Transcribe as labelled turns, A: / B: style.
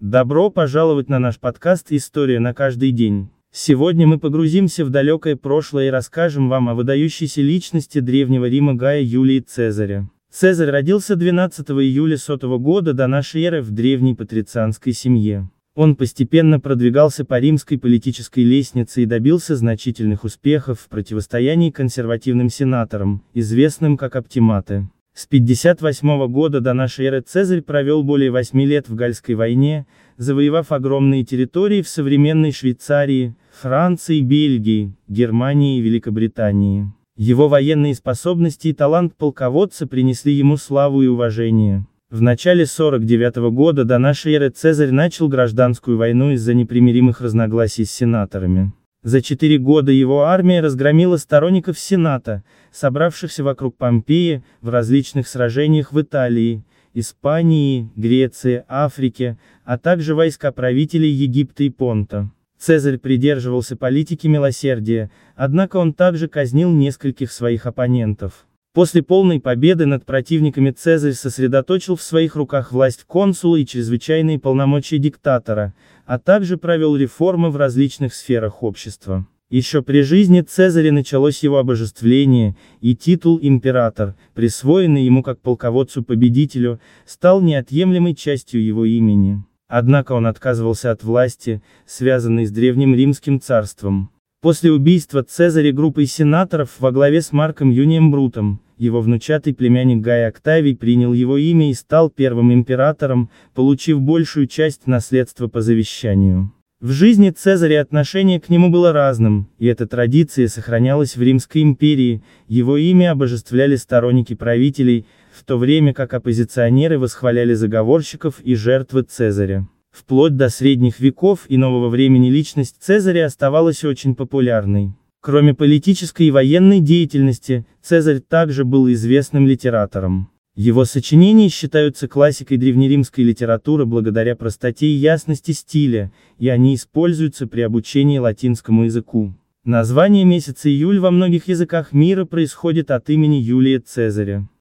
A: Добро пожаловать на наш подкаст «История на каждый день». Сегодня мы погрузимся в далекое прошлое и расскажем вам о выдающейся личности Древнего Рима Гая Юлии Цезаря. Цезарь родился 12 июля 100 года до нашей эры в древней патрицианской семье. Он постепенно продвигался по римской политической лестнице и добился значительных успехов в противостоянии консервативным сенаторам, известным как оптиматы. С 58 года до нашей эры Цезарь провел более 8 лет в Гальской войне, завоевав огромные территории в современной Швейцарии, Франции, Бельгии, Германии и Великобритании. Его военные способности и талант полководца принесли ему славу и уважение. В начале 49 года до нашей эры Цезарь начал гражданскую войну из-за непримиримых разногласий с сенаторами. За четыре года его армия разгромила сторонников Сената, собравшихся вокруг Помпеи, в различных сражениях в Италии, Испании, Греции, Африке, а также войска правителей Египта и Понта. Цезарь придерживался политики милосердия, однако он также казнил нескольких своих оппонентов. После полной победы над противниками Цезарь сосредоточил в своих руках власть консула и чрезвычайные полномочия диктатора, а также провел реформы в различных сферах общества. Еще при жизни Цезаря началось его обожествление, и титул «император», присвоенный ему как полководцу-победителю, стал неотъемлемой частью его имени. Однако он отказывался от власти, связанной с Древним Римским царством. После убийства Цезаря группой сенаторов во главе с Марком Юнием Брутом, его внучатый племянник Гай Октавий принял его имя и стал первым императором, получив большую часть наследства по завещанию. В жизни Цезаря отношение к нему было разным, и эта традиция сохранялась в Римской империи, его имя обожествляли сторонники правителей, в то время как оппозиционеры восхваляли заговорщиков и жертвы Цезаря. Вплоть до средних веков и нового времени личность Цезаря оставалась очень популярной. Кроме политической и военной деятельности, Цезарь также был известным литератором. Его сочинения считаются классикой древнеримской литературы благодаря простоте и ясности стиля, и они используются при обучении латинскому языку. Название месяца июль во многих языках мира происходит от имени Юлия Цезаря.